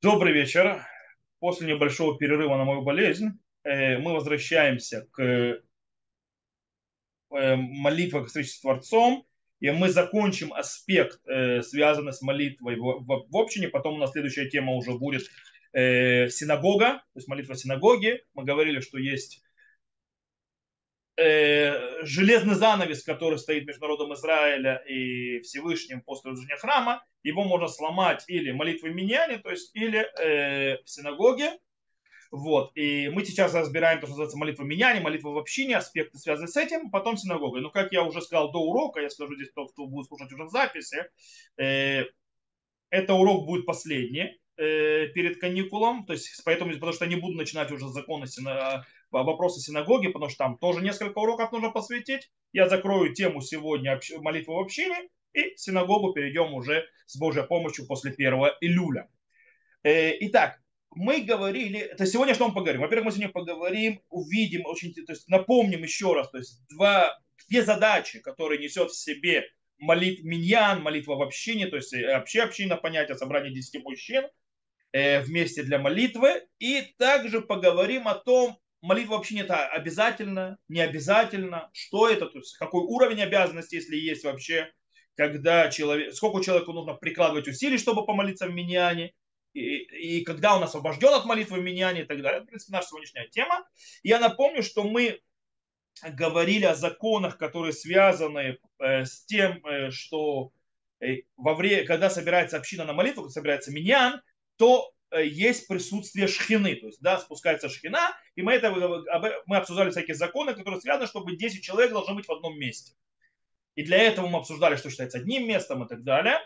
Добрый вечер. После небольшого перерыва на мою болезнь э, мы возвращаемся к э, молитве к встрече с Творцом, и мы закончим аспект, э, связанный с молитвой в общине. Потом у нас следующая тема уже будет синагога, то есть молитва синагоги. Мы говорили, что есть э, железный занавес, который стоит между народом Израиля и Всевышним после разрушения храма, его можно сломать или молитвой миньяне, то есть или э, в синагоге. Вот. И мы сейчас разбираем то, что называется молитва миньяне, молитва в общине, аспекты, связанные с этим, потом синагогой. Но, как я уже сказал до урока, я скажу здесь, кто, кто будет слушать уже в записи, э, это урок будет последний э, перед каникулом, то есть поэтому, потому что я не буду начинать уже законы вопросы синагоги, потому что там тоже несколько уроков нужно посвятить. Я закрою тему сегодня молитвы в общине, и синагогу перейдем уже с Божьей помощью после 1 июля. Э, итак, мы говорили, это сегодня что мы поговорим? Во-первых, мы сегодня поговорим, увидим, очень, то есть напомним еще раз, то есть два, две задачи, которые несет в себе молит миньян, молитва в общине, то есть э, вообще община понятие собрания 10 мужчин э, вместе для молитвы. И также поговорим о том, молитва вообще не это обязательно, не обязательно, что это, то есть какой уровень обязанности, если есть вообще, когда человек, сколько человеку нужно прикладывать усилий, чтобы помолиться в миньяне, и, и когда он освобожден от молитвы в миньяне и так далее. Это, в принципе, наша сегодняшняя тема. Я напомню, что мы говорили о законах, которые связаны э, с тем, э, что э, во время, когда собирается община на молитву, когда собирается миньян, то есть присутствие шхины, то есть, да, спускается шхина, и мы, это, мы обсуждали всякие законы, которые связаны, чтобы 10 человек должны быть в одном месте. И для этого мы обсуждали, что считается одним местом и так далее.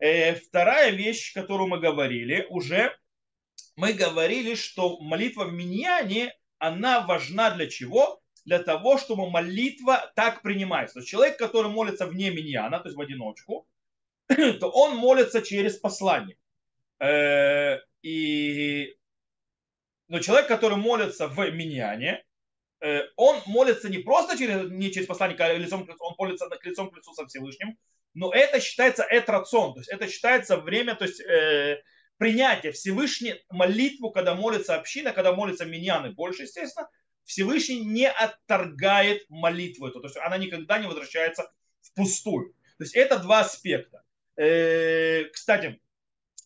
Э, вторая вещь, которую мы говорили уже, мы говорили, что молитва в миньяне, она важна для чего? Для того, чтобы молитва так принимается. Человек, который молится вне миньяна, то есть в одиночку, то он молится через послание. И... Но человек, который молится в миньяне, э, он молится не просто через, не через посланника, а лицом, он молится лицом к лицу со Всевышним, но это считается этрацион, то есть это считается время, то есть э, принятие Всевышний молитву, когда молится община, когда молится миньяны больше, естественно, Всевышний не отторгает молитву эту, то есть она никогда не возвращается впустую. То есть это два аспекта. Э, кстати,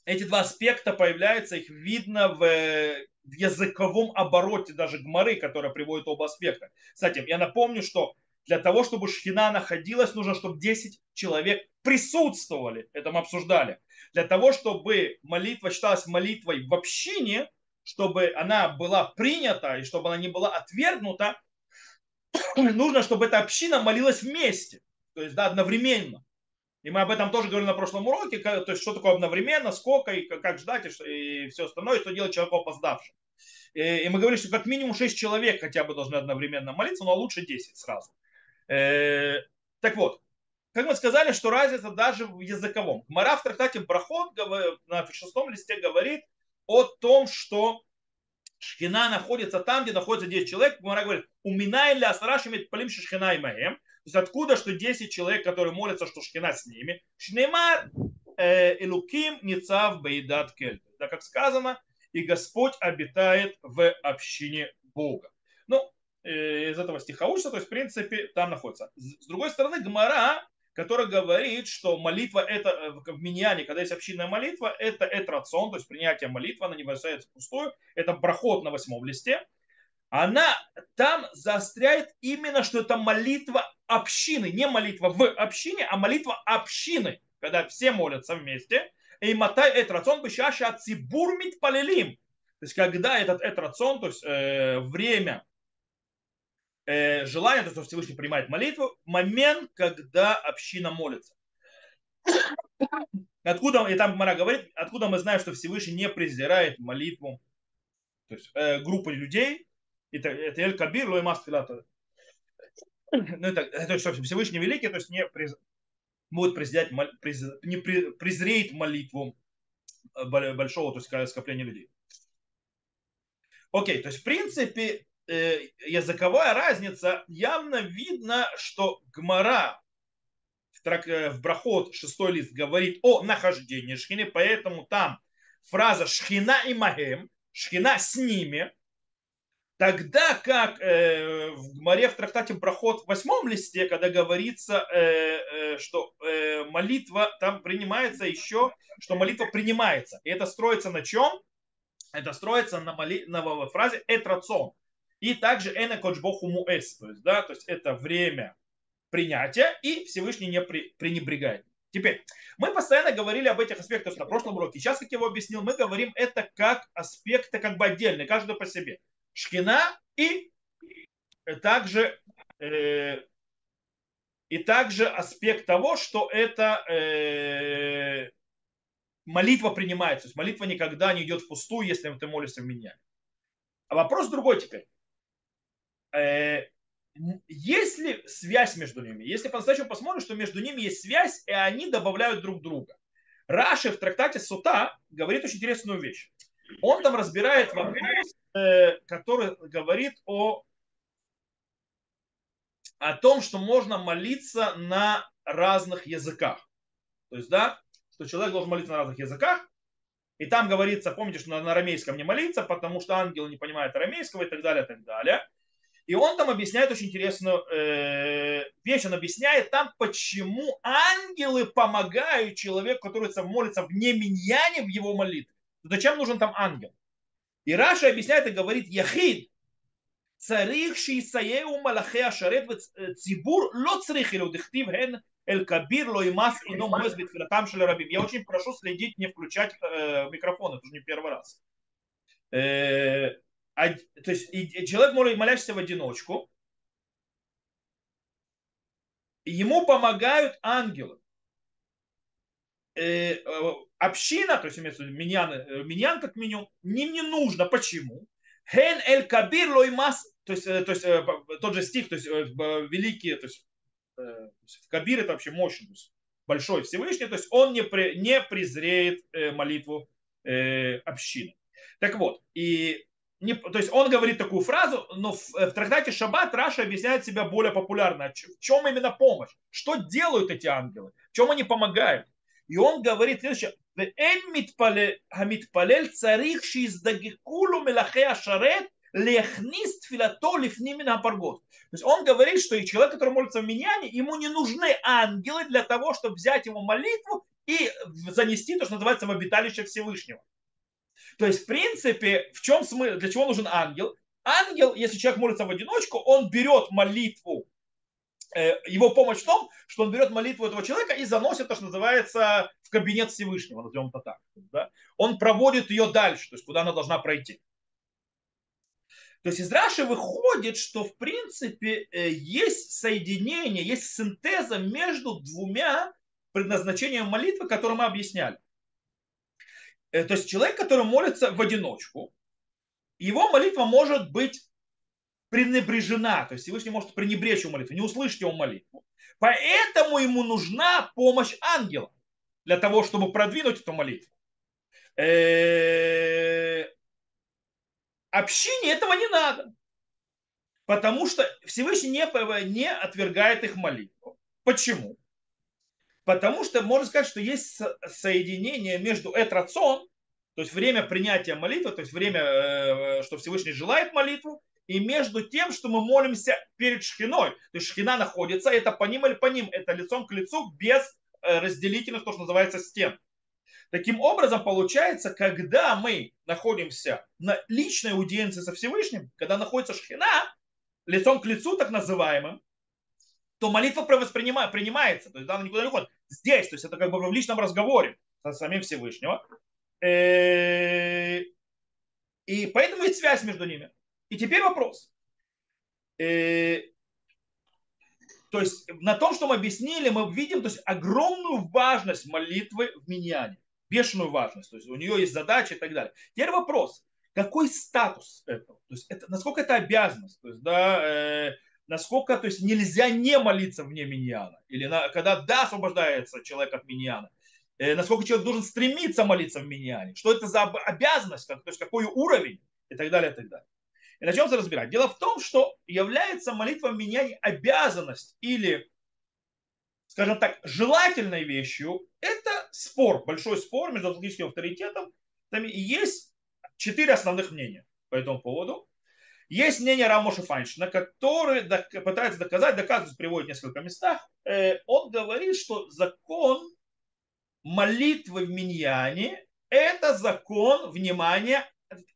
эти два аспекта появляются, их видно в, в языковом обороте даже гмары, которая приводит оба аспекта. Кстати, я напомню, что для того, чтобы шхина находилась, нужно, чтобы 10 человек присутствовали. Это мы обсуждали. Для того, чтобы молитва считалась молитвой в общине, чтобы она была принята и чтобы она не была отвергнута, нужно, чтобы эта община молилась вместе. То есть да, одновременно. И мы об этом тоже говорили на прошлом уроке, то есть что такое одновременно, сколько и как ждать и все остальное, и что делать человеку опоздавшим. И мы говорили, что как минимум 6 человек хотя бы должны одновременно молиться, но лучше 10 сразу. Э, так вот, как мы сказали, что разница даже в языковом. Мара в трактате Брахот на шестом листе говорит о том, что Шхина находится там, где находится 10 человек. Мара говорит, уминай ля асрашими полим шхина и маем есть откуда, что 10 человек, которые молятся, что Шкина с ними? Шнеймар Элуким Ницав Бейдат Кель. Да, как сказано, и Господь обитает в общине Бога. Ну, э, из этого стиха учится, то есть, в принципе, там находится. С другой стороны, Гмара, которая говорит, что молитва это э, в миньяне, когда есть общинная молитва, это этрацион, то есть принятие молитвы, она не бросается пустую, это проход на восьмом листе она там заостряет именно, что это молитва общины, не молитва в общине, а молитва общины, когда все молятся вместе. И матай эт рацион бешаша цибур полилим. То есть, когда этот эт рацион, то есть э, время э, желания, то, что Всевышний принимает молитву, момент, когда община молится. Откуда, и там Мара говорит, откуда мы знаем, что Всевышний не презирает молитву, то есть э, группы людей, это Эль Кабир, Лой Мастфилата. Ну, это, это что, Всевышний Великий, то есть не приз, будет презирать, приз, не презреет молитву э, большого, то есть скопления людей. Окей, то есть в принципе э, языковая разница явно видно, что Гмара в, трак, э, в Брахот, шестой лист, говорит о нахождении шхины, поэтому там фраза «шхина и магем», «шхина с ними», Тогда как э, в Гмаре в трактате Проход в восьмом листе, когда говорится, э, э, что э, молитва там принимается еще, что молитва принимается. И это строится на чем? Это строится на, моли, на фразе «этрацон». И также «эна коджбоху муэс». То есть, да, то есть это время принятия, и Всевышний не при, пренебрегает. Теперь, мы постоянно говорили об этих аспектах на прошлом уроке. Сейчас, как я его объяснил, мы говорим это как аспекты как бы отдельные, каждый по себе. Шкина и также э, и также аспект того, что это э, молитва принимается. То есть молитва никогда не идет впустую, если ты молишься в меня. А вопрос другой теперь. Э, есть ли связь между ними? Если по-настоящему посмотрим, что между ними есть связь, и они добавляют друг друга. Раши в трактате Сута говорит очень интересную вещь. Он там разбирает вопрос Э, который говорит о, о том, что можно молиться на разных языках. То есть, да, что человек должен молиться на разных языках. И там говорится, помните, что на арамейском не молиться, потому что ангел не понимает арамейского и так далее, и так далее. И он там объясняет очень интересную э, вещь. Он объясняет там, почему ангелы помогают человеку, который молится в неминьяне в его молитве. Зачем нужен там ангел? И Раша объясняет и говорит, Яхид, царих шиисаеу малахе ашарет цибур ло црих или удихтив хен эль кабир ло имас и но муэс битфилатам шель рабим. Я очень прошу следить, не включать э, микрофон, это уже не первый раз. Э, а, то есть и, человек может молящийся в одиночку, ему помогают ангелы. Э, э, община, то есть имеется в виду миньян, э, миньян как минимум, не, не нужно. Почему? Хен эль кабир лоймас, то есть, то есть тот же стих, то есть великий, то есть Кабир это вообще мощный, то есть большой Всевышний, то есть он не, при, не презреет молитву общины. Так вот, и не, то есть он говорит такую фразу, но в, в трактате Шаббат Раша объясняет себя более популярно. В чем именно помощь? Что делают эти ангелы? В чем они помогают? И он говорит следующее. המתפלל צריך שיזדקקו לו מלאכי השרת להכניס תפילתו לפנים מן הפרגות. То есть он говорит, что человек, который молится в миньяне, ему не нужны ангелы для того, чтобы взять его молитву и занести то, что называется в обиталище Всевышнего. То есть, в принципе, в чем смысл, для чего нужен ангел? Ангел, если человек молится в одиночку, он берет молитву Э, его помощь в том, что он берет молитву этого человека и заносит то, что называется, в кабинет Всевышнего, назовем это так. Да? Он проводит ее дальше, то есть куда она должна пройти. То есть из Раши выходит, что в принципе э, есть соединение, есть синтеза между двумя предназначениями молитвы, которые мы объясняли. Э, то есть человек, который молится в одиночку, его молитва может быть пренебрежена, то есть Всевышний может пренебречь его молитву, не услышать его молитву. Поэтому ему нужна помощь ангела для того, чтобы продвинуть эту молитву. Э, общине этого не надо, потому что Всевышний не, не отвергает их молитву. Почему? Потому что можно сказать, что есть соединение между этрацон, то есть время принятия молитвы, то есть время, э, что Всевышний желает молитву, и между тем, что мы молимся перед шхиной. То есть шхина находится, это по ним или по ним, это лицом к лицу, без э, разделительных, то, что называется, стен. Таким образом, получается, когда мы находимся на личной аудиенции со Всевышним, когда находится шхина, лицом к лицу так называемым, то молитва принимается, то есть она никуда не уходит. Здесь, то есть это как бы в личном разговоре со самим Всевышнего. Э, и поэтому есть связь между ними. И теперь вопрос. Э, то есть на том, что мы объяснили, мы видим то есть, огромную важность молитвы в миньяне. Бешеную важность. То есть у нее есть задачи и так далее. Теперь вопрос. Какой статус этого? То есть это, насколько это обязанность? То есть, да, э, насколько то есть, нельзя не молиться вне миньяна? Или на, когда да, освобождается человек от миньяна? Э, насколько человек должен стремиться молиться в миньяне? Что это за обязанность? То есть какой уровень? И так далее, и так далее. И начнем разбирать. Дело в том, что является молитва меня обязанность или, скажем так, желательной вещью. Это спор, большой спор между логическим авторитетом Там есть четыре основных мнения по этому поводу. Есть мнение Рамоша Файншина, который пытается доказать, доказывает, приводит в несколько местах. Э, он говорит, что закон молитвы в Миньяне – это закон, внимание,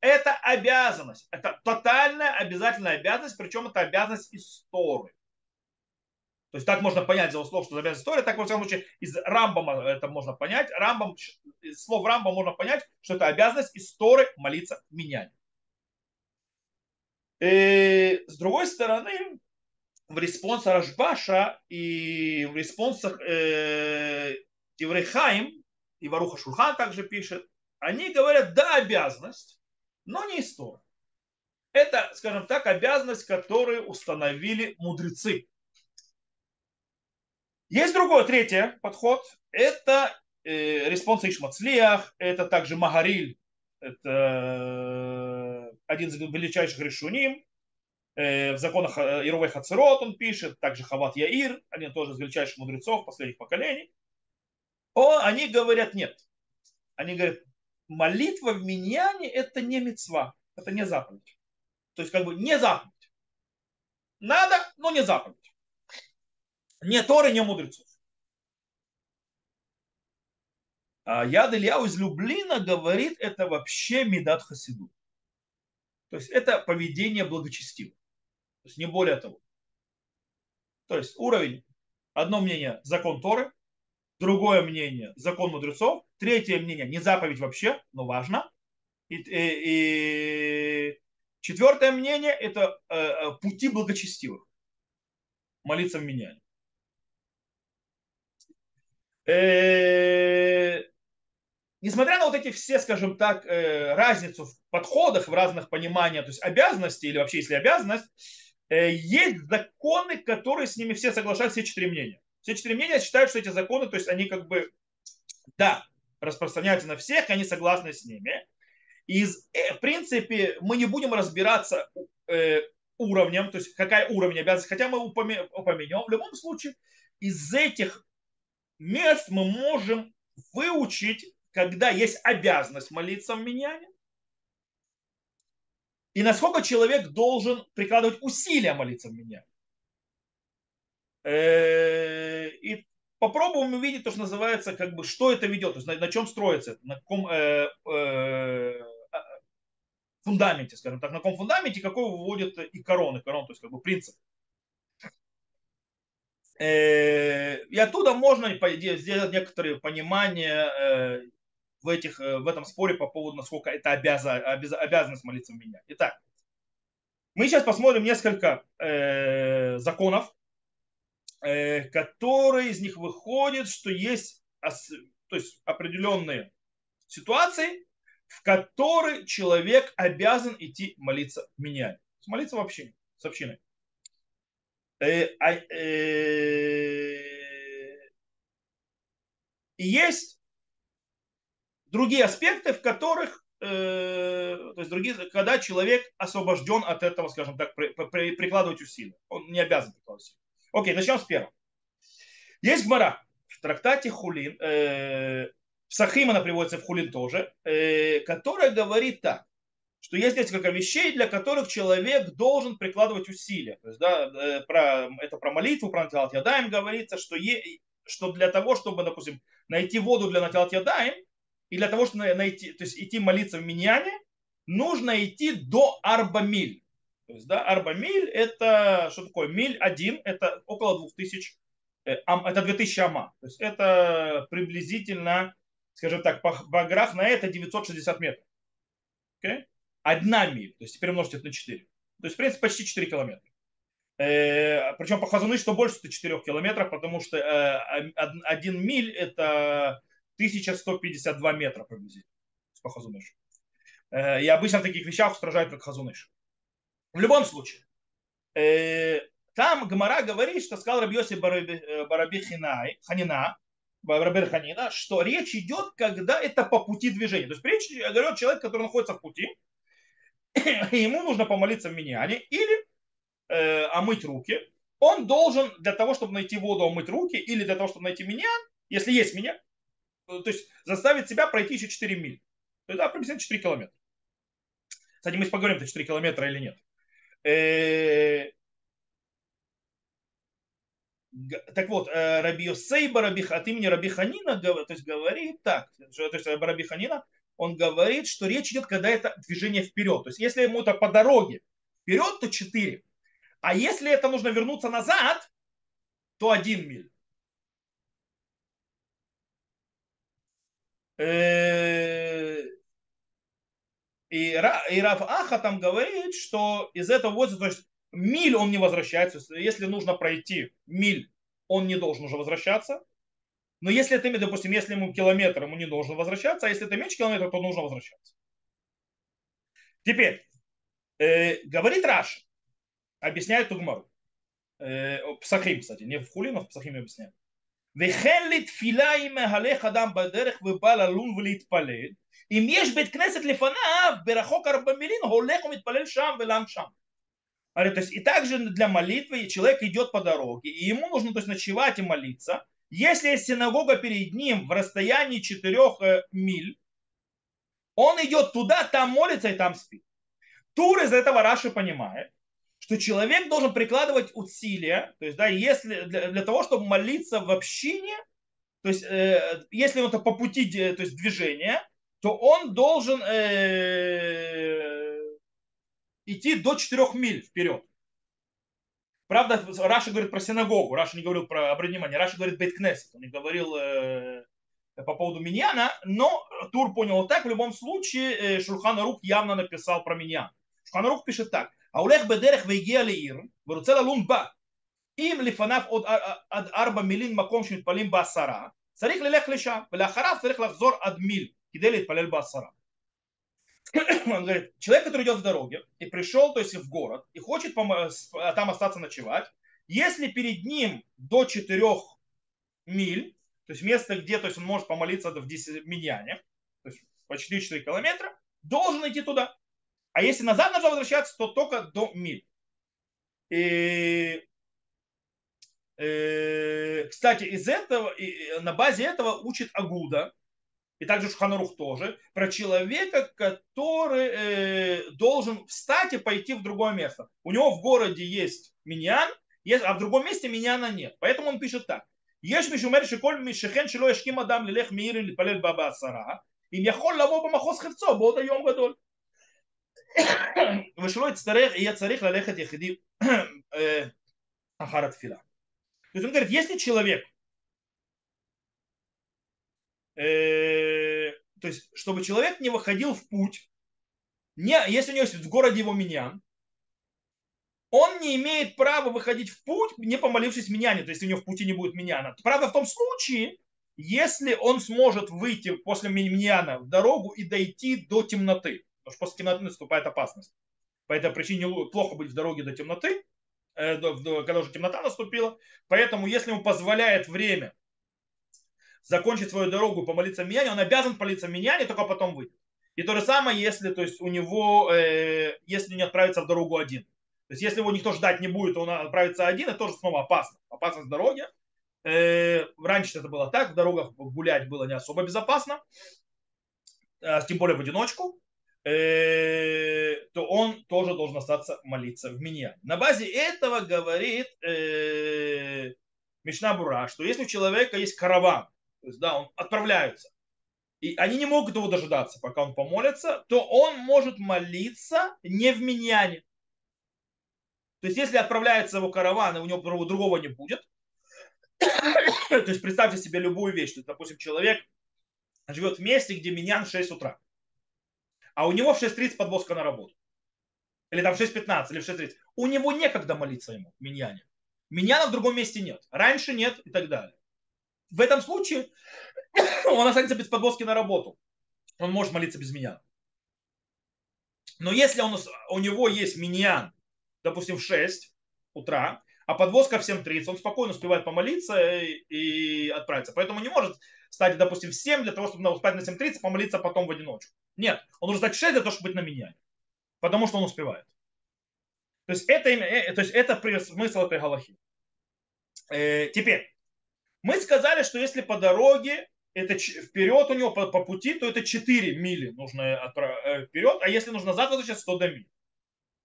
это обязанность. Это тотальная обязательная обязанность, причем это обязанность из Торы. То есть так можно понять из его слов, что обязанность Торы, так во всяком случае из Рамбама это можно понять. Рамбам, из слов Рамбама можно понять, что это обязанность из Торы молиться Миньяне. И, с другой стороны, в респонсе Рашбаша и в респонсах э, Иврехаим, и в Арух а-Шульхан также пишет, они говорят, да, обязанность, но не история. Это, скажем так, обязанность, которую установили мудрецы. Есть другой, третий подход. Это э, респонс Иш Мацлиах, это также Магариль, это э, один из величайших ראשונים. Э, в законах э, עירובי חצרות он пишет, также Хавот Яир, один тоже из величайших мудрецов последних поколений. О, они говорят нет. Они говорят, молитва в миньяне это не мецва, это не заповедь. То есть как бы не заповедь. Надо, но не заповедь. Не Торы, не мудрецов. А Яд Ильяу из Люблина говорит, это вообще медат хасиду. То есть это поведение благочестиво. То есть не более того. То есть уровень, одно мнение закон Торы, другое мнение закон мудрецов, третье мнение не заповедь вообще, но важно. И, и, и четвертое мнение это э, э пути благочестивых. Молиться в меня. Э, несмотря на вот эти все, скажем так, э, разницу в подходах, в разных пониманиях, то есть обязанности или вообще если обязанность, э, есть законы, которые с ними все соглашаются, все четыре мнения. Все четыре мнения считают, что эти законы, то есть они как бы, да, распространяются на всех, они согласны с ними. И, в принципе, мы не будем разбираться уровнем, то есть какая уровень обязанности, хотя мы упомянем, в любом случае, из этих мест мы можем выучить, когда есть обязанность молиться в миньяне, и насколько человек должен прикладывать усилия молиться в миньяне. Э, и попробуем увидеть то, что называется, как бы, что это ведет, то есть на, на чем строится, на каком э, э, фундаменте, скажем так, на каком фундаменте, какой выводит и короны, корон, то есть как бы принцип. Э, и оттуда можно сделать некоторые понимания э, в, этих, э, в этом споре по поводу, насколько это обяза, обяз, обязанность молиться в меня. Итак, мы сейчас посмотрим несколько э, законов, э, которые из них выходят, что есть то есть определенные ситуации, в которые человек обязан идти молиться меня. Молиться в общине, с общиной. Э, а, э, и есть другие аспекты, в которых, то есть другие, когда человек освобожден от этого, скажем так, прикладывать усилия. Он не обязан прикладывать усилия. Окей, начнем с первого. Есть гмара в трактате Хулин, в Сахим она приводится в Хулин тоже, которая говорит так что есть несколько вещей, для которых человек должен прикладывать усилия. То есть, да, э, про, это про молитву, про Натилат Ядаем говорится, что, е, что для того, чтобы, допустим, найти воду для Натилат Ядаем, и для того, чтобы найти, то есть идти молиться в Миньяне, нужно идти до Арбамиль. То есть, да, Арбамиль это, что такое, миль один, это около 2000, э, это 2000 ама. То есть это приблизительно, скажем так, по баграх на это 960 метров. Okay? одна миль, то есть теперь умножьте это на 4. То есть, в принципе, почти 4 километра. Э, причем по Хазуны, что больше 4 километров, потому что э, один миль это 1152 метра приблизительно по Хазуныш. Э, и обычно в таких вещах устражают как Хазуныш. В любом случае, там Гамара говорит, что сказал Рабиоси Бараби Хинай, Ханина, Барабер Ханина, что речь идет, когда это по пути движения. То есть речь идет человек, который находится в пути, ему нужно помолиться в миньяне или э, омыть руки. Он должен для того, чтобы найти воду, омыть руки, или для того, чтобы найти миньян, если есть миньян, э, то есть заставить себя пройти еще 4 миль. То есть, да, приблизительно 4 километра. Кстати, мы поговорим, это 4 километра или нет. Э, так вот, э, Раби Йосейба Раби, от имени Раби Ханина то есть, говорит так, то есть Раби Ханина, он говорит, что речь идет, когда это движение вперед. То есть если ему это по дороге вперед, то 4. А если это нужно вернуться назад, то 1 миль. Э, и, и Раф Аха там говорит, что из этого возраста, то есть миль он не возвращается. Если нужно пройти миль, он не должен уже возвращаться. Но если это, допустим, если ему километр, ему не должен возвращаться, а если это меньше километра, то нужно возвращаться. Теперь, э, говорит Раш, объясняет Тугмару. Э, Псахим, кстати, не в Хулин, а в Псахим объясняет. וכן לתפילה אם מהלך אדם בדרך ובא ללון ולהתפלל, אם יש בית כנסת לפניו, ברחוק ארבע מילין, הולך ומתפלל שם ולן שם. То есть, и также для молитвы человек идет по дороге, и ему нужно то есть, ночевать и молиться. Если есть синагога перед ним в расстоянии 4 э, миль, он идет туда, там молится и там спит. Тур из этого Раши понимает, что человек должен прикладывать усилия, то есть, да, если для, для того, чтобы молиться в общине, то есть, э, если он это по пути то есть, движения, то он должен э, идти до 4 миль вперед. Правда, Раши говорит про синагогу, Раши не говорил про обратное Раши говорит בית כנסת, он не говорил э, по поводу Миньяна, но Тур понял так, в любом случае э, Шульхан Арух явно написал про Миньян. Шульхан Арух пишет так, ההולך בדרך והגיע לעיר ורוצה ללון בה, אם לפניו עוד עד ארבע מילים מקום שמתפללים בעשרה, צריך ללך לשם, ולאחריו צריך לחזור עד מיל כדי להתפלל בעשרה. Он говорит, человек, который идет в дороге и пришел, то есть в город, и хочет там остаться ночевать, если перед ним до 4 миль, то есть место, где то есть он может помолиться в 10 миньяне, то есть по 4-4 километра, должен идти туда. А если назад нужно возвращаться, то только до миль. И, э, кстати, из этого, и, на базе этого учит Агуда, и также Шханарух тоже, про человека, который э, должен встать и пойти в другое место. У него в городе есть миньян, есть, а в другом месте миньяна нет. Поэтому он пишет так. יש מי שאומר שכל שכן שלא ישכים אדם ללך מעיר להתפלל בה בעשרה, אם יכול לבוא במחוז חפצו בעוד היום גדול. ושלא יצטרך, יהיה צריך ללכת יחידי אחר התפילה. То есть он говорит, если человек, э, то есть чтобы человек не выходил в путь, не, если у него есть в городе его миньян, он не имеет права выходить в путь, не помолившись миньяне, то есть у него в пути не будет миньяна. Правда, в том случае, если он сможет выйти после миньяна в дорогу и дойти до темноты. Потому что после темноты наступает опасность. По этой причине плохо быть в дороге до темноты, э, когда уже темнота наступила. Поэтому, если ему позволяет время закончить свою дорогу и помолиться в Миньяне, он обязан молиться в Миньяне, только потом выйдет. И то же самое, если то есть, у него, э, если не отправится в дорогу один. То есть, если его никто ждать не будет, он отправится один, это тоже снова опасно. Опасность дороги. Э, раньше это было так, в дорогах гулять было не особо безопасно, э, тем более в одиночку. Э, то он тоже должен остаться молиться в меня. На базе этого говорит э, Мишна Бура, что если у человека есть караван, то есть, да, он отправляется, и они не могут его дожидаться, пока он помолится, то он может молиться не в миньяне. То есть, если отправляется его караван, и у него другого не будет, то есть, представьте себе любую вещь. То есть, допустим, человек живет в месте, где миньян в 6 утра а у него в 6.30 подвозка на работу. Или там в 6.15, или в 6.30. У него некогда молиться ему, миньяне. Миньяна в другом месте нет. Раньше нет и так далее. В этом случае он останется без подвозки на работу. Он может молиться без миньяна. Но если он, у него есть миньян, допустим, в 6 утра, а подвозка в 7.30, он спокойно успевает помолиться и, и отправиться. Поэтому не может стать, допустим, в 7 для того, чтобы спать на 7.30, помолиться потом в одиночку. Нет, он должен стать в 6 для того, чтобы быть на меня. Потому что он успевает. То есть это, э, то есть это смысл этой галахи. Э, теперь, мы сказали, что если по дороге это вперед у него по, по пути, то это 4 мили нужно э, вперед, а если нужно назад возвращаться, 100 до миль.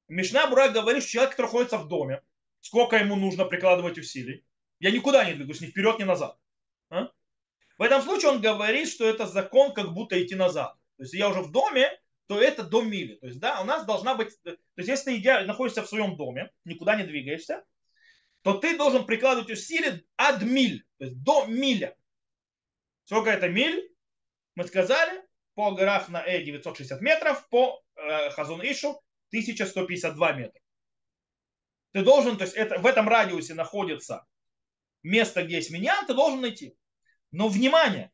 Мишна Бура говорит, что человек, который находится в доме, сколько ему нужно прикладывать усилий, я никуда не двигаюсь, ни вперед, ни назад. А? В этом случае он говорит, что это закон как будто идти назад. То есть я уже в доме, то это до мили. То есть, да, у нас должна быть... То есть, если ты идя, находишься в своем доме, никуда не двигаешься, то ты должен прикладывать усилия от миль, то есть до миля. Сколько это миль? Мы сказали, по горах на Э 960 метров, по э, Хазун Ишу 1152 метра. Ты должен, то есть это, в этом радиусе находится место, где есть меня, ты должен найти. Но внимание,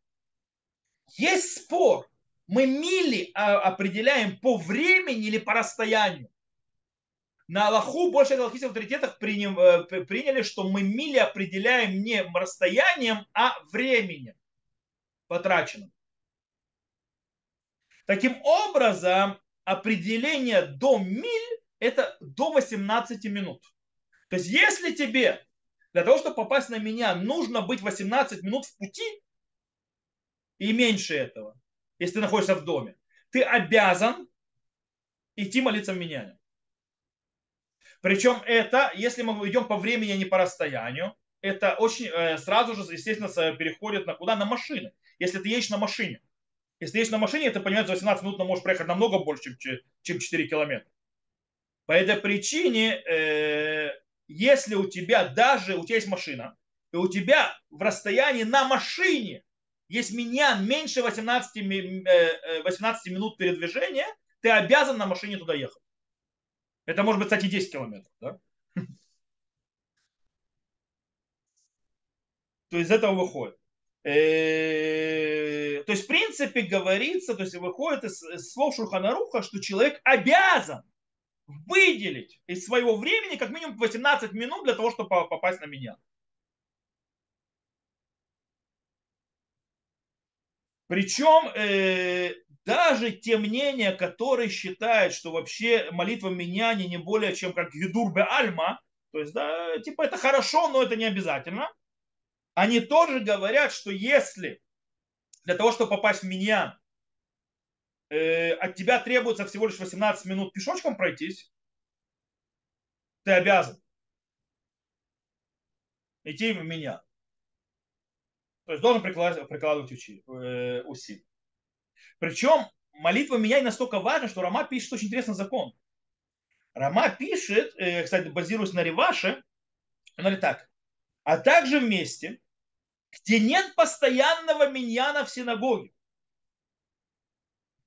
есть спор, мы мили а, определяем по времени или по расстоянию. На Аллаху больше галактических авторитетах э, приняли, что мы мили определяем не расстоянием, а временем потраченным. Таким образом, определение до миль это до 18 минут. То есть, если тебе для того, чтобы попасть на меня, нужно быть 18 минут в пути и меньше этого, если ты находишься в доме, ты обязан идти молиться в меня. Причем это, если мы идем по времени, а не по расстоянию, это очень э, сразу же, естественно, переходит на куда? На машины. Если ты едешь на машине. Если ты едешь на машине, ты понимаешь, за 18 минут ты можешь проехать намного больше, чем, чем 4 километра. По этой причине э, если у тебя даже, у тебя есть машина, и у тебя в расстоянии на машине есть миньян меньше 18, 18 э, минут передвижения, ты обязан на машине туда ехать. Это может быть, кстати, 10 километров. Да? То есть из этого выходит. Э, то есть, в принципе, говорится, то есть выходит из слов Шурханаруха, что человек обязан выделить из своего времени как минимум 18 минут для того, чтобы попасть на меня. Причем э, даже те мнения, которые считают, что вообще молитва меня не более чем как Юдур бе Альма, то есть, да, типа это хорошо, но это не обязательно, они тоже говорят, что если для того, чтобы попасть в меня, э, от тебя требуется всего лишь 18 минут пешочком пройтись, ты обязан идти в меня. То есть должен прикладывать, э, усилия. Причем молитва меня и настолько важна, что Рама пишет очень интересный закон. Рама пишет, э, кстати, базируясь на Реваше, он говорит так. А также в месте, где нет постоянного миньяна в синагоге,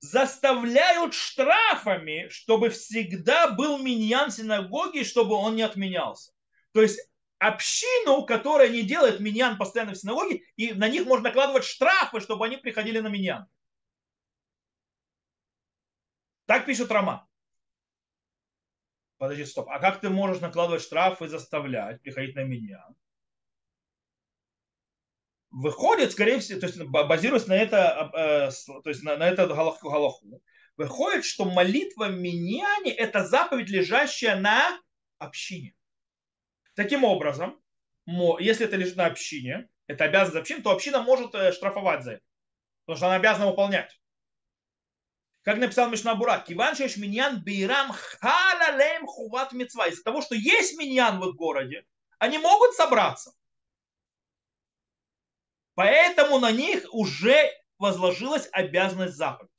заставляют штрафами, чтобы всегда был миньян синагоги, чтобы он не отменялся. То есть общину, которая не делает миньян постоянно в синагоге, и на них можно накладывать штрафы, чтобы они приходили на миньян. Так пишет Рома. Подожди, стоп. А как ты можешь накладывать штрафы и заставлять приходить на миньян? выходит, скорее всего, то есть базируясь на это, э, то есть на, на это галаху, галаху, выходит, что молитва миньяне – это заповедь, лежащая на общине. Таким образом, если это лежит на общине, это обязанность общины, то община может э, штрафовать за это, потому что она обязана выполнять. Как написал Мишнабура, Киван миньян бейрам халалем хуват мецва. Из-за того, что есть миньян в их городе, они могут собраться – Поэтому на них уже возложилась обязанность заповеди.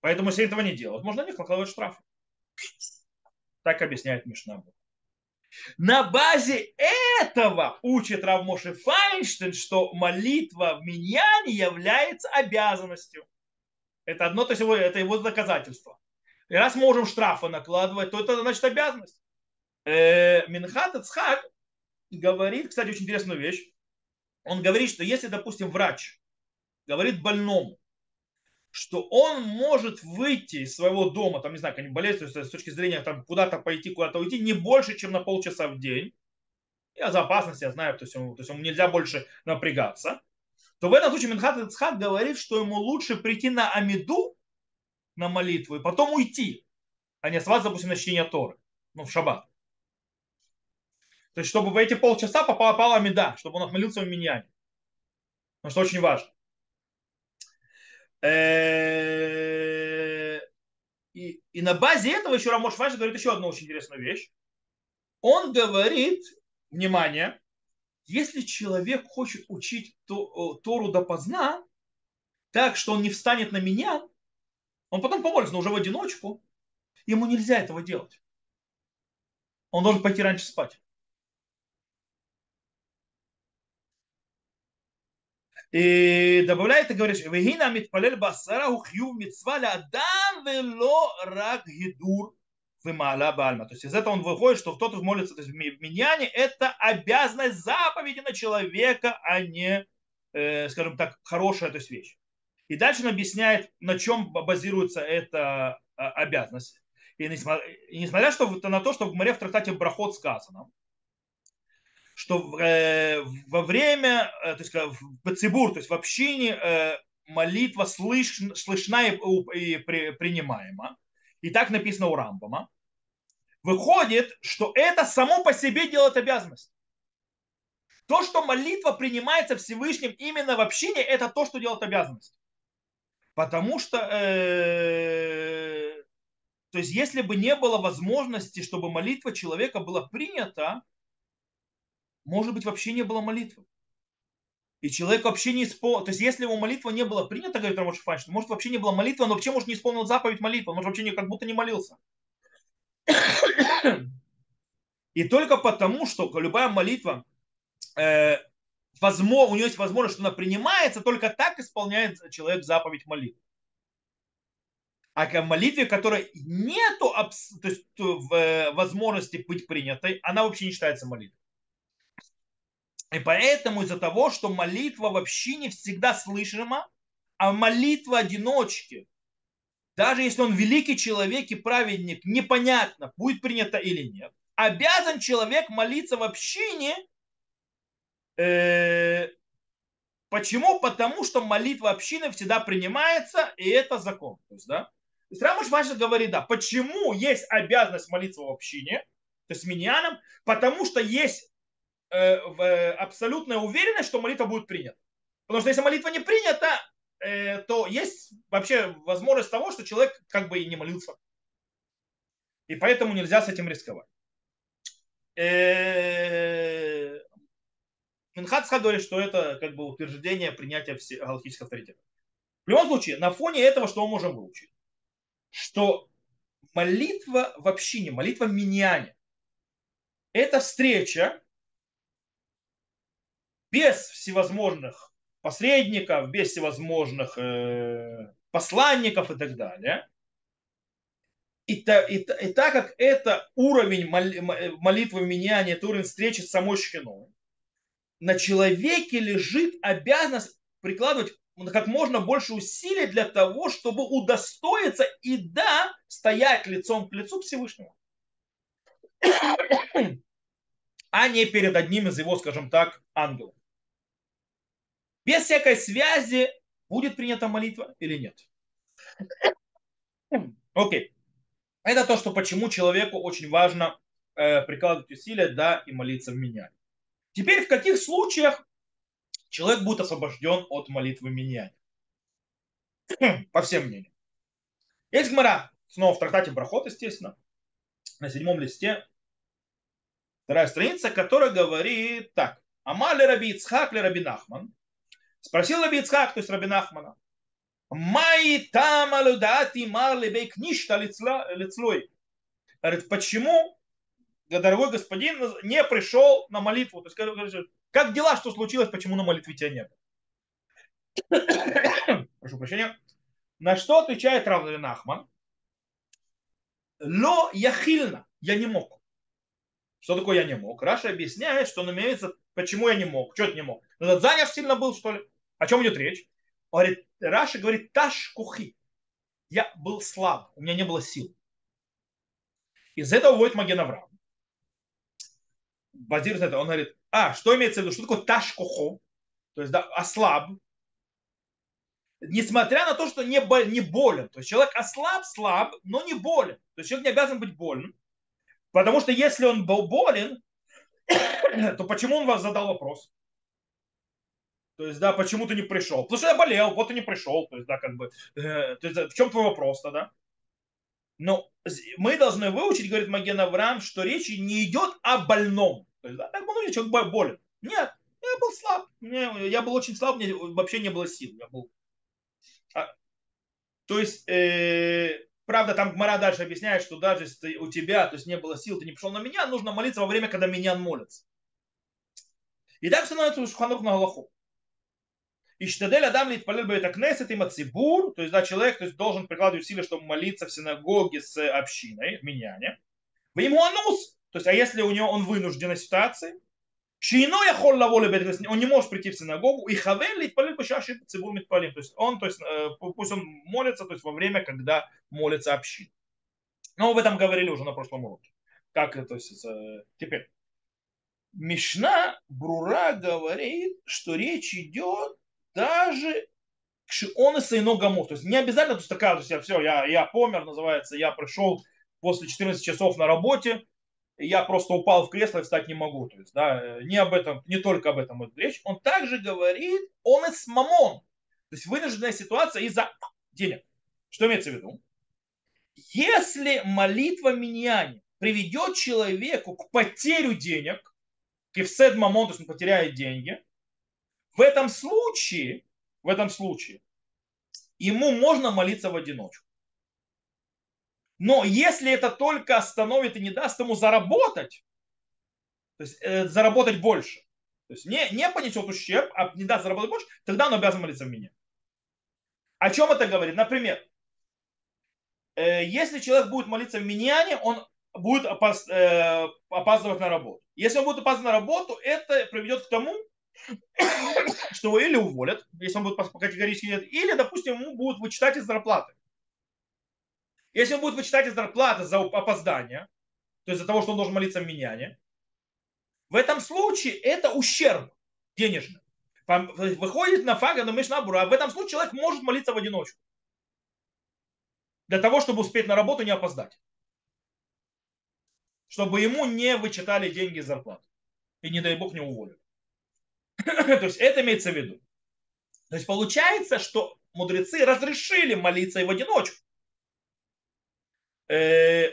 Поэтому, если этого не делать, можно на них накладывать штрафы. Так объясняет Мишна. На базе этого учит Равмоши Файнштейн, что молитва в миньяне является обязанностью. Это одно, то есть это его доказательство. И раз можем штрафы накладывать, то это значит обязанность. Э, Минхат Ицхак говорит, кстати, очень интересную вещь он говорит, что если, допустим, врач говорит больному, что он может выйти из своего дома, там, не знаю, как болезнь, то есть с точки зрения там, куда-то пойти, куда-то уйти, не больше, чем на полчаса в день, я за опасность, я знаю, то есть, ему, то есть ему нельзя больше напрягаться, то в этом случае Минхат Ицхак говорит, что ему лучше прийти на Амиду, на молитву, и потом уйти, а не оставаться, допустим, на чтение Торы, ну, в шаббат. То есть, чтобы в эти полчаса попала, попала меда, чтобы он отмолился в миньяне. Потому что очень важно. Э, и, и на базе этого еще Рамош Вайш говорит еще одну очень интересную вещь. Он говорит, внимание, если человек хочет учить Тору допоздна, так что он не встанет на меня, он потом помолится, но уже в одиночку, ему нельзя этого делать. Он должен пойти раньше спать. И добавляет и говорит, «Вегина митпалель басара ухью митцва адам вело рак гидур вымала бальма». То есть из этого он выходит, что кто-то молится то есть миньяне, это обязанность заповеди на человека, а не, э, скажем так, хорошая то есть вещь. И дальше он объясняет, на чем базируется эта а, обязанность. И несмотря, и несмотря что, на то, что в море в трактате Брахот сказано, что э, во время, э, то есть в Бацибур, то есть в общине э, молитва слыш, слышна и, и при, принимаема. И так написано у Рамбама. Выходит, что это само по себе делает обязанность. То, что молитва принимается Всевышним именно в общине, это то, что делает обязанность. Потому что, э, то есть, если бы не было возможности, чтобы молитва человека была принята, может быть, вообще не было молитвы. И человек вообще не исполнил, то есть если его молитва не была принята, говорит Рамош Фанш, может вообще не было молитвы, он вообще может не исполнил заповедь молитвы, он может вообще не, как будто не молился. И только потому, что любая молитва, э, возможно, у нее есть возможность, что она принимается, только так исполняет человек заповедь молитвы. А в молитве, которой нету то есть, э, возможности быть принятой, она вообще не считается молитвой. И поэтому из-за того, что молитва вообще не всегда слышима, а молитва одиночки, даже если он великий человек и праведник, непонятно, будет принято или нет, обязан человек молиться в общине. Э, почему? Потому что молитва общины всегда принимается, и это закон. То есть, да? То есть говорит, да, почему есть обязанность молиться в общине, то есть миньяном, потому что есть абсолютная уверенность, что молитва будет принята. Потому что если молитва не принята, э, то есть вообще возможность того, что человек как бы и не молился. И поэтому нельзя с этим рисковать. Минхатска говорит, что это как бы утверждение принятия галактических авторитетов. В любом случае, на фоне этого что мы можем выучить? Что молитва в общине, молитва в миньяне, это встреча без всевозможных посредников, без всевозможных э, посланников и так далее. И, та, и, и так как это уровень молитвы меняния, это уровень встречи с самой Шхиной, на человеке лежит обязанность прикладывать как можно больше усилий для того, чтобы удостоиться и да, стоять лицом к лицу Всевышнему. а не перед одним из его, скажем так, ангелов без всякой связи будет принята молитва или нет. Окей. Это то, что почему человеку очень важно э, прикладывать усилия, да, и молиться в меня. Теперь в каких случаях человек будет освобожден от молитвы меня? По всем мнениям. Есть гмара, снова в трактате Брахот, естественно, на седьмом листе, вторая страница, которая говорит так. Амали Раби Ицхак Раби Нахман, Спросил Раби то есть Раби Нахмана, Май там алудати мар лебей кништа лицлой. Говорит, почему дорогой господин не пришел на молитву? То есть, говорит, как дела, что случилось, почему на молитве тебя нет? Прошу прощения. На что отвечает Рав Нахман? לא יכילנא. Я не мог. Что такое я не мог? Раши объясняет, что он имеется, почему я не мог. Что это не мог? Занят сильно был, что ли? О чем идет речь? Говорит, Раши говорит, תש כוחי. Я был слаб, у меня не было сил. Из этого выводит Маген Авраам. Базируется это, он говорит, а, что имеется в виду, что такое таш кухо? То есть, да, ослаб. Несмотря на то, что не, не болен. То есть человек ослаб, слаб, но не болен. То есть человек не обязан быть болен. Потому что если он был болен, то почему он вас задал вопрос? То есть, да, почему ты не пришел? Потому что я болел, вот и не пришел. То есть, да, как бы, э, то есть, в чем твой вопрос тогда? Но мы должны выучить, говорит Маген Авраам, что речь не идет о больном. То есть, да, так много человек болен. Нет, я был слаб. Я был очень слаб, мне вообще не было сил. Я был... А, то есть, э, правда, там Мара дальше объясняет, что даже если у тебя то есть, не было сил, ты не пришел на меня, нужно молиться во время, когда меня молятся. И так становится Шуханрух на Галаху. И штадель Адам литпалил бы это кнесет и мацибур, то есть да, человек то есть, должен прикладывать усилия, чтобы молиться в синагоге с общиной, в миньяне. В ему анус, то есть, а если у него он вынужденной ситуации, Шино я холла он не может прийти в синагогу, и хавен литпалил бы чаши цибур митпалим. То есть он, то есть, э, пусть он молится, то есть во время, когда молится община. Но об этом говорили уже на прошлом уроке. Как, то есть, э, теперь. Мишна Брура говорит, что речь идет даже он и Гамур. То есть не обязательно, то есть такая, то есть я, все, я, я помер, называется, я пришел после 14 часов на работе, я просто упал в кресло и встать не могу. То есть, да, не об этом, не только об этом идет речь. Он также говорит, он и с мамон. То есть вынужденная ситуация из-за денег. Что имеется в виду? Если молитва миньяне приведет человеку к потерю денег, кефсед мамон, то есть он потеряет деньги, в этом случае, в этом случае, ему можно молиться в одиночку. Но если это только остановит и не даст ему заработать, то есть э, заработать больше, то есть не, не понесет ущерб, а не даст заработать больше, тогда он обязан молиться в меня. О чем это говорит? Например, э, если человек будет молиться в миньяне, он будет опас, э, опаздывать на работу. Если он будет опаздывать на работу, это приведет к тому, что его или уволят, если он будет категорически нет, или, допустим, ему будут вычитать из зарплаты. Если он будет вычитать из зарплаты за опоздание, то есть за того, что он должен молиться в миняне, в этом случае это ущерб денежный. Выходит на фага на Мишнабуру, а в этом случае человек может молиться в одиночку. Для того, чтобы успеть на работу не опоздать. Чтобы ему не вычитали деньги из зарплаты. И не дай бог не уволят. То есть это имеется в виду. То есть получается, что мудрецы разрешили молиться и в одиночку. Э,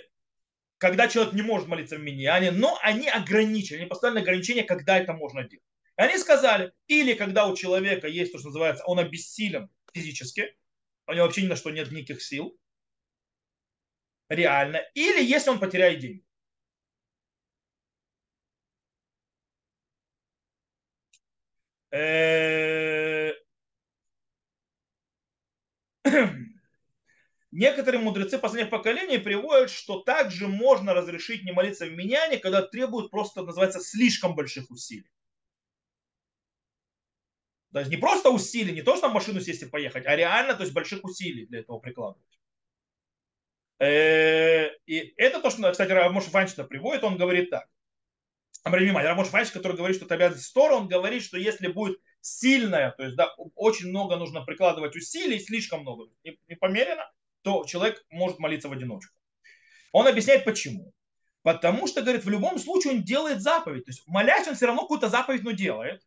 когда человек не может молиться в миньяне, но они ограничили, они поставили ограничение, когда это можно делать. И они сказали, или когда у человека есть то, что называется, он обессилен физически, у него вообще ни на что нет никаких сил, реально, или если он потеряет деньги. некоторые мудрецы последних поколений приводят, что также можно разрешить не молиться в меняне, когда требуют просто, называется, слишком больших усилий. То есть не просто усилий, не то, что на машину сесть и поехать, а реально, то есть больших усилий для этого прикладывать. Э, и это то, что, кстати, Рамош Ванчина приводит, он говорит так. Рамош Файш, который говорит, что это обязанность Тора, он говорит, что если будет сильная, то есть да, очень много нужно прикладывать усилий, слишком много, не, не померено, то человек может молиться в одиночку. Он объясняет почему. Потому что, говорит, в любом случае он делает заповедь. То есть молясь, он все равно какую-то заповедь, но делает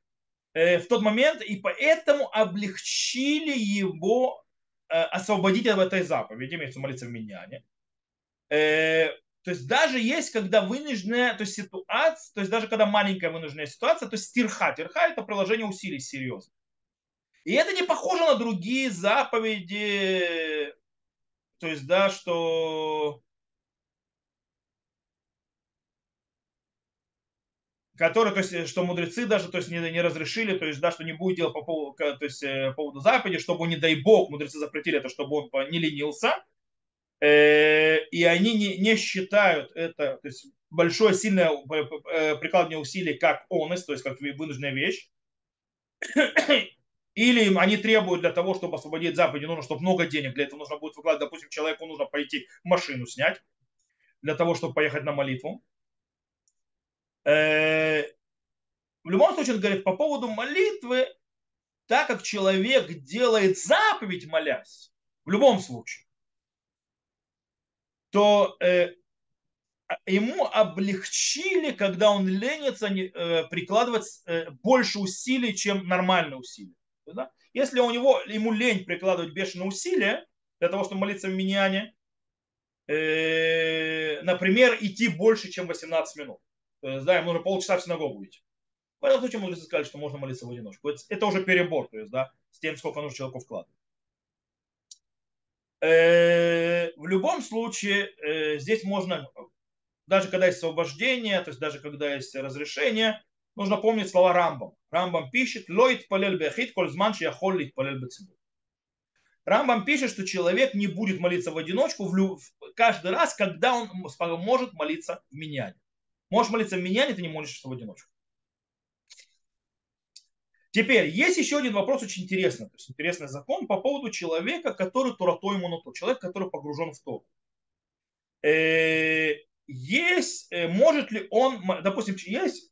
э, в тот момент, и поэтому облегчили его э, освободить от этой заповеди, имеется молиться в миньяне. Э, то есть даже есть, когда вынужденная то есть ситуация, то есть даже когда маленькая вынужденная ситуация, то есть стирха. Тирха это приложение усилий серьезно. И это не похоже на другие заповеди, то есть, да, что которые, то есть, что мудрецы даже, то есть, не, не разрешили, то есть, да, что не будет делать по поводу, то есть, э, по поводу заповеди, чтобы, не дай бог, мудрецы запретили это, чтобы он не ленился, Э, и они не, не считают это, то есть большое сильное э, прикладывание усилий как онес, то есть как вынужденная вещь, или они требуют для того, чтобы освободить заповеди, нужно, чтобы много денег, для этого нужно будет выкладывать, допустим, человеку нужно пойти машину снять, для того, чтобы поехать на молитву. Э, в любом случае, он говорит, по поводу молитвы, так как человек делает заповедь, молясь, в любом случае, то э, ему облегчили, когда он ленится, э, прикладывать э, больше усилий, чем нормальные усилия. Да? Если у него, ему лень прикладывать бешеные усилия для того, чтобы молиться в миньяне, э, например, идти больше, чем 18 минут. То есть, да, ему нужно полчаса в синагогу идти. В этом случае мудрецы сказали, что можно молиться в одиночку. Это, это уже перебор, то есть, да, с тем, сколько нужно человеку вкладывать. Э, в любом случае, э, здесь можно, даже когда есть освобождение, то есть даже когда есть разрешение, нужно помнить слова Рамбам. Рамбам пишет, лоит палель бехит, коль зман яхол лит палель бецибур. Рамбам пишет, что человек не будет молиться в одиночку в люб... каждый раз, когда он может молиться в миняне. Можешь молиться в миняне, ты не молишься в одиночку. Теперь, есть еще один вопрос очень интересный, то есть интересный закон по поводу человека, который туратой моното, человек, который погружен в то. Э, есть, э, может ли он, допустим, есть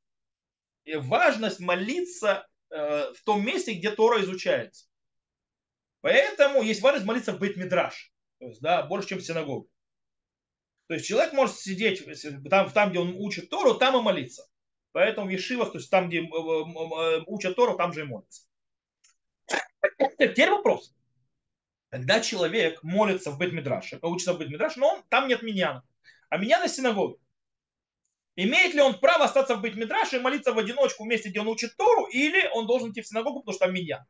важность молиться э, в том месте, где Тора изучается. Поэтому есть важность молиться в Бейт-Мидраш, то есть, да, больше, чем в синагоге. То есть человек может сидеть там, там, где он учит Тору, там и молиться. Поэтому в Ешивах, то есть там, где э, э, учат Тору, там же и молятся. Теперь вопрос. Когда человек молится в Бет-Мидраше, учится в Бет-Мидраше, но он, там нет миньяна. А миньяна синагоги. Имеет ли он право остаться в Бет-Мидраше и молиться в одиночку в месте, где он учит Тору, или он должен идти в синагогу, потому что там миньян?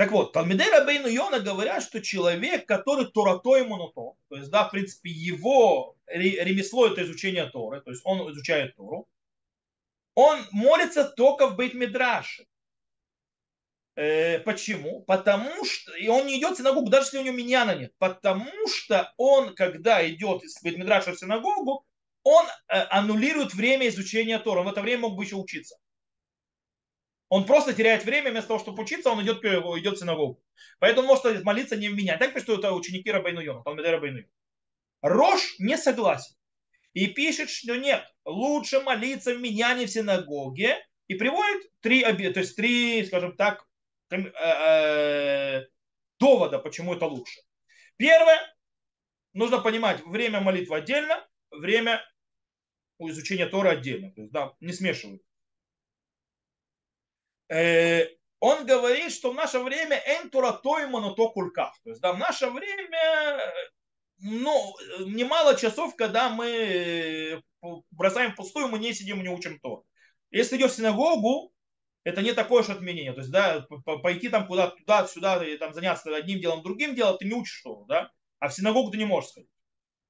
Так вот, Талмидей Рабейну Йона говорят, что человек, который Торатой Моното, то есть, да, в принципе, его ремесло это изучение Торы, то есть он изучает Тору, он молится только в Бейт-Мидраше. Э, почему? Потому что и он не идет в синагогу, даже если у него миньяна нет. Потому что он, когда идет из Бейт-Мидраша в синагогу, он э, аннулирует время изучения Тора. Он в это время мог бы еще учиться. Он просто теряет время, вместо того, чтобы учиться, он идет, идет в синагогу. Поэтому он может молиться не в меня. Так пишут это ученики Рабайну Йона, Талмидей Рабайну Рош не согласен. И пишет, что нет, лучше молиться в меня не в синагоге. И приводит три, то есть три, скажем так, э, э, довода, почему это лучше. Первое, нужно понимать, время молитвы отдельно, время изучения Тора отдельно. То есть, да, не смешивают. Э, он говорит, что в наше время энтура тойману то кулькав. То есть, да, в наше время ну, немало часов, когда мы э, бросаем пустую, мы не сидим, не учим то. Если идешь в синагогу, это не такое же отменение. То есть, да, пойти там куда-то, туда, сюда, и там заняться одним делом, другим делом, ты не учишь что, да? А в синагогу ты не можешь сходить.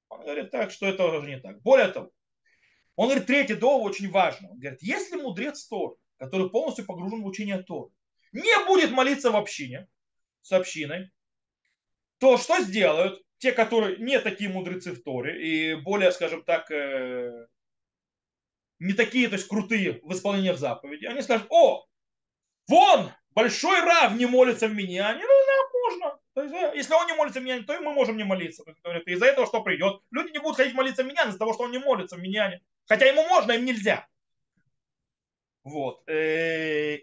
Он говорит так, что это уже не так. Более того, он говорит, третий довод очень важно. Он говорит, если мудрец Тор который полностью погружен в учение Торы, не будет молиться в общине с общиной, то что сделают те, которые не такие мудрецы в Торе и более, скажем так, э, не такие, то есть крутые в исполнении заповеди, они скажут, о, вон, большой рав не молится в меня, не, ну, нам можно. Есть, э, если он не молится в меня, то и мы можем не молиться. Из-за этого что придет? Люди не будут ходить молиться в меня из-за того, что он не молится в меня. Хотя ему можно, им нельзя. Вот. Э,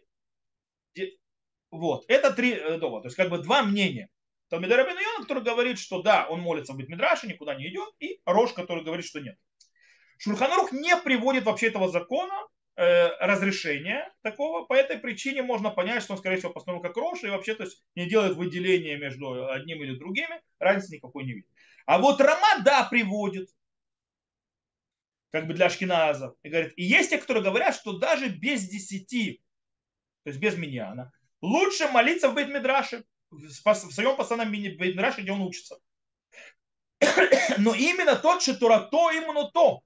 вот. Это три э, довода. То есть как бы два мнения. Талмидар Рабин Йона, который говорит, что да, он молится быть Мидраше, никуда не идет, и Рош, который говорит, что нет. Шульханарух не приводит вообще этого закона э, разрешения такого. По этой причине можно понять, что он, скорее всего, постановил как Рош и вообще то есть, не делает выделения между одним или другими. Разницы никакой не видит. А вот Рама, да, приводит как бы для ашкеназов. И говорит, и есть те, которые говорят, что даже без десяти, то есть без миньяна, лучше молиться в Бейт-Мидраше, в своем постоянном Бейт-Мидраше, где он учится. Но именно тот, что Турато, именно то,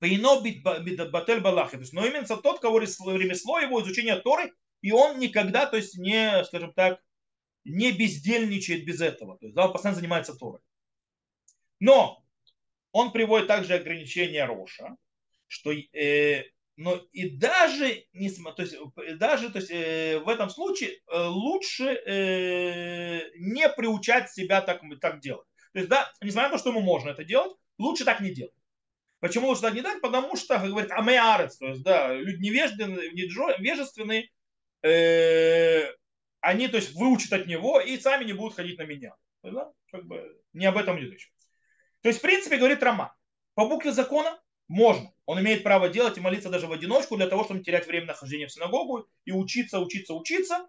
Пейно батель балахи. То но именно тот, кого ремесло его изучение Торы, и он никогда, то есть не, скажем так, не бездельничает без этого. То есть, да, он постоянно занимается Торой. Но он приводит также ограничения Роша, что э, но и даже, не, то есть, даже то есть, э, в этом случае э, лучше э, не приучать себя так, так делать. То есть, да, несмотря на то, что ему можно это делать, лучше так не делать. Почему лучше так не делать? Потому что, как говорит, амеарец, то есть, да, люди невежественные, невежественные э, они, то есть, выучат от него и сами не будут ходить на меня. То есть, да, как бы не об этом идет речь. То есть, в принципе, говорит Рома, по букве закона можно. Он имеет право делать и молиться даже в одиночку для того, чтобы не терять время нахождения в синагогу и учиться, учиться, учиться.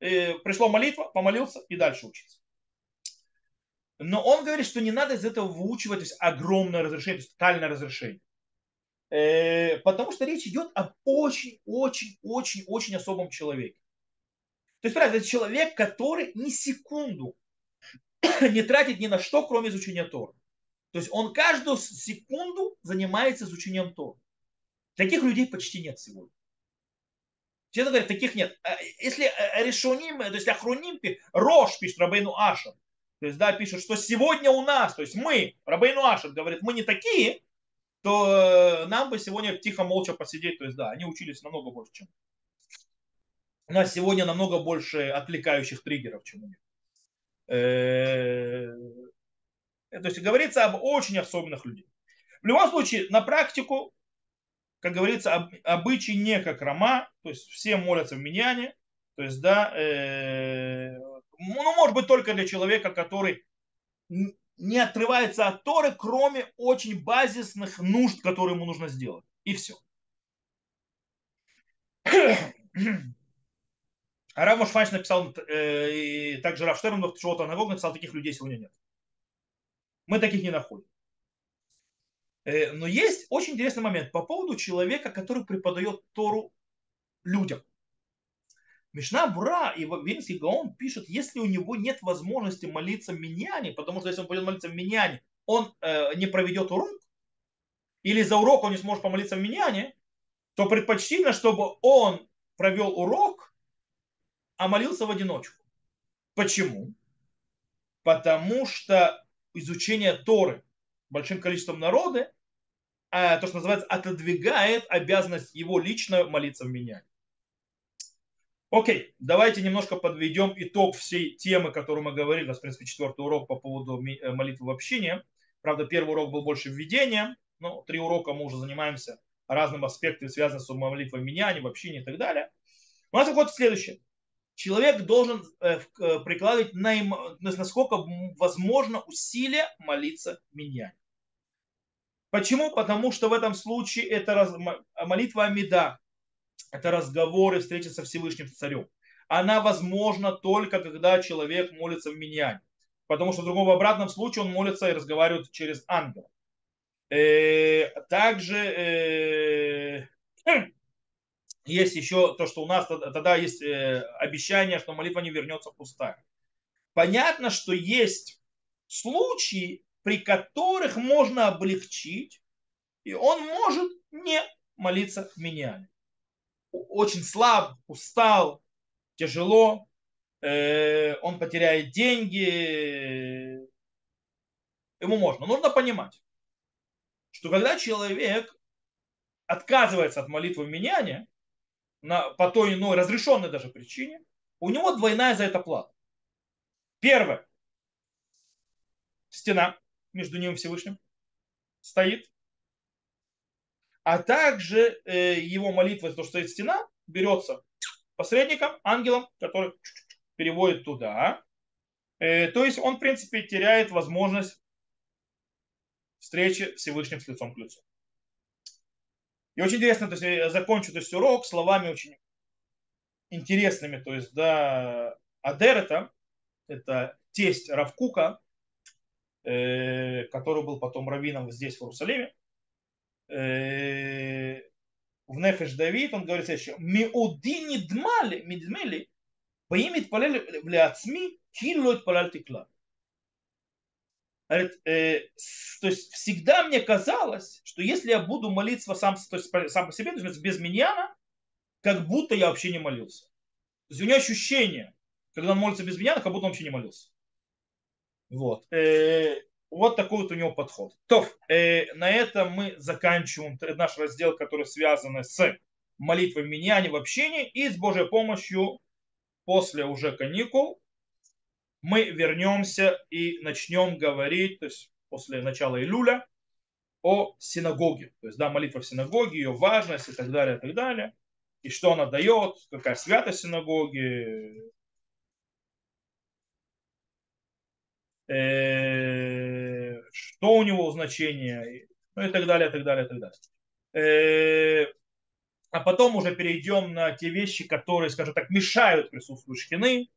И пришло молитва, помолился и дальше учиться. Но он говорит, что не надо из этого выучивать то есть, огромное разрешение, то есть тотальное разрешение. Э, потому что речь идет об очень-очень-очень-очень особом человеке. То есть, правда, это человек, который ни секунду не тратит ни на что, кроме изучения Тора. То есть он каждую секунду занимается изучением Тора. Таких людей почти нет сегодня. Честно говоря, таких нет. А, если э, решоним, то есть ахроним, Рош пишет Рабейну Ашам, то есть, да, пишет, что сегодня у нас, то есть мы, Рабейну Ашам говорит, мы не такие, то э, нам бы сегодня тихо, молча посидеть, то есть, да, они учились намного больше, чем у нас сегодня намного больше отвлекающих триггеров, чем у них. Э, то есть говорится об очень особенных людях. В любом случае, на практику, как говорится, об, обычай не как Рома, то есть все молятся в Миньяне, то есть, да, э, ну, может быть, только для человека, который не отрывается от Торы, кроме очень базисных нужд, которые ему нужно сделать. И все. А Рав Мошфанч написал, э, и также Рав Штерн в Нагог написал, таких людей сегодня нет. Мы таких не находим. Э, но есть очень интересный момент по поводу человека, который преподает Тору людям. Мишна Бура и Винский Гаон пишут, если у него нет возможности молиться миньяне, потому что если он пойдет молиться в миньяне, он э, не проведет урок, или за урок он не сможет помолиться в миньяне, то предпочтительно, чтобы он провел урок, а молился в одиночку. Почему? Потому что изучение Торы большим количеством народа, а, то, что называется, отодвигает обязанность его лично молиться в меня. Окей, давайте немножко подведем итог всей темы, которую мы говорили. У нас, в принципе, четвертый урок по поводу э, молитвы в общине. Правда, первый урок был больше введения, но три урока мы уже занимаемся разным аспектами, связанными с молитвой меня, в общине и так далее. У нас выходит следующее человек должен э, э, прикладывать насколько возможно усилия молиться меня. Почему? Потому что в этом случае это раз, молитва Амида, это разговоры, встречи со Всевышним Царем. Она возможна только когда человек молится в миньяне. Потому что в другом в обратном случае он молится и разговаривает через ангела. Э, также есть еще то, что у нас тогда есть э, обещание, что молитва не вернется пустая. Понятно, что есть случаи, при которых можно облегчить, и он может не молиться в миньяне. Очень слаб, устал, тяжело, э, он потеряет деньги, ему можно. Нужно понимать, что когда человек отказывается от молитвы в на, по той иной разрешенной даже причине, у него двойная за это плата. Первое. Стена между ним и Всевышним стоит. А также э, его молитва, то, что стоит стена, берется посредником, ангелом, который переводит туда. Э, то есть он, в принципе, теряет возможность встречи Всевышним с лицом к лицу. И очень интересно, то есть я закончу то есть, урок словами очень интересными. То есть, да, Адер это, тесть Равкука, э, который был потом раввином здесь, в Иерусалиме. Э, в Нефеш Давид он говорит следующее. Меодини дмали, медмели, поимит палель в ляцми, килот палаль тикла говорит, э, то есть всегда мне казалось, что если я буду молиться сам, то есть сам по себе, то есть без миньяна, как будто я вообще не молился. То есть у него ощущение, когда он молится без миньяна, как будто он вообще не молился. Вот. Э, вот такой вот у него подход. То, э, на этом мы заканчиваем наш раздел, который связан с молитвой миньяне в общении и с Божьей помощью после уже каникул мы вернемся и начнем говорить, то есть после начала Илюля, о синагоге. То есть, да, молитва в синагоге, ее важность и так далее, и так далее. И что она дает, какая святость синагоги. Э, что у него значение, ну и так далее, так далее, так далее. Э, а потом уже перейдем на те вещи, которые, скажем так, мешают присутствию шхины,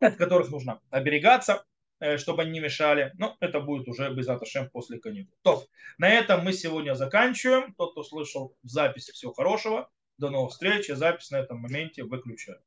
от которых нужно оберегаться, э, чтобы они не мешали. Но это будет уже без Аташем после каникул. То, на этом мы сегодня заканчиваем. Тот, кто слышал в записи, всего хорошего. До новых встреч. Запись на этом моменте выключаю.